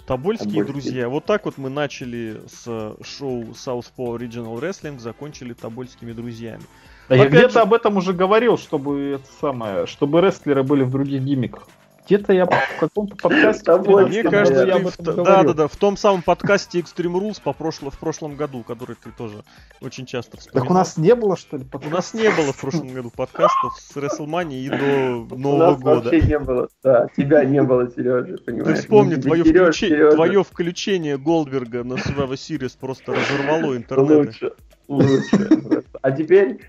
Тобольские Тобольские. друзья. Вот так вот мы начали с э, шоу Southpaw Original Wrestling, закончили Тобольскими друзьями. А я где-то об этом уже говорил, чтобы это самое, чтобы рестлеры были в других гиммиках. Где-то я в каком-то подкасте... Мне кажется, я ты об в, этом да, говорил. да, да, в том самом подкасте Extreme Rules по прошло, в прошлом году, который ты тоже очень часто вспоминал. Так у нас не было, что ли, У подкаста? нас не было в прошлом году подкастов с WrestleMania и до У Нового нас года. вообще не было. Да, тебя не было, Сережа, Ты понимаешь? вспомни, Ну, твое, включе- Серёжа, твое включение Голдберга на Survivor Series просто разорвало интернет. Лучше, лучше. А теперь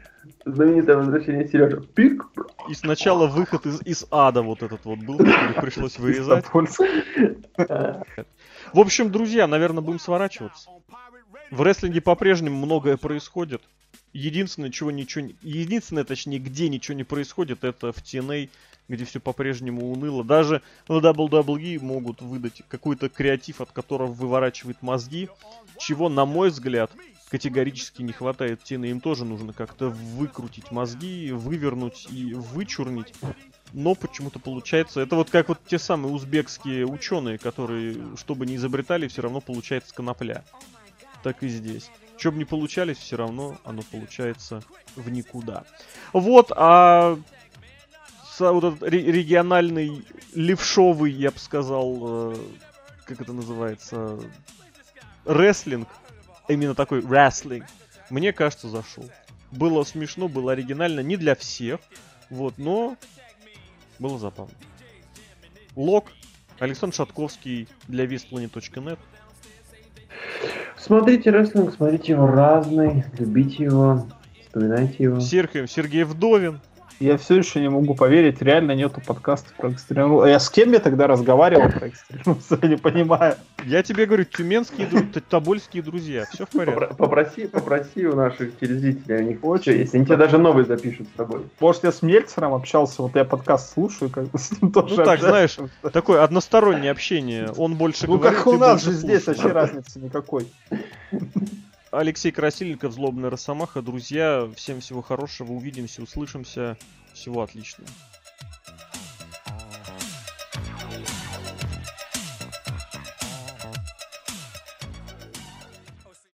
знаменитое возвращение Сережа. Пик. И сначала выход из, из ада вот этот вот был, пришлось вырезать. В общем, друзья, наверное, будем сворачиваться. В рестлинге по-прежнему многое происходит. Единственное, чего ничего. Единственное, точнее, где ничего не происходит, это в TNA, где все по-прежнему уныло. Даже на WWE могут выдать какой-то креатив, от которого выворачивает мозги, чего, на мой взгляд, категорически не хватает TNA. Им тоже нужно как-то выкрутить мозги, вывернуть и вычурнить. Но почему-то получается... Это вот как вот те самые узбекские ученые, которые, что бы ни изобретали, все равно получается конопля. Так и здесь. Что бы ни получались, все равно оно получается в никуда. Вот, а вот этот ре- региональный левшовый, я бы сказал, э, как это называется, рестлинг, именно такой рестлинг, мне кажется, зашел. Было смешно, было оригинально, не для всех, вот, но было забавно. Лог, Александр Шатковский для visplanet.net. Смотрите рестлинг, смотрите его разный, любите его, вспоминайте его. Серхием Сергей Вдовин. Я все еще не могу поверить, реально нету подкаста про экстремал. Я с кем я тогда разговаривал про экстремал? Я не понимаю. Я тебе говорю, тюменские, тобольские друзья. Все в порядке. Попро- Попроси, попроси у наших телезрителей, у них Очень есть. Они тебе даже новый запишут с тобой. Может, я с Мельцером общался, вот я подкаст слушаю, как бы с ним тоже Ну так, знаешь, Такое одностороннее общение. Он больше Ну говорит, как у нас же здесь вообще разницы никакой. Алексей Красильников, Злобная Росомаха. Друзья, всем всего хорошего. Увидимся, услышимся. Всего отличного.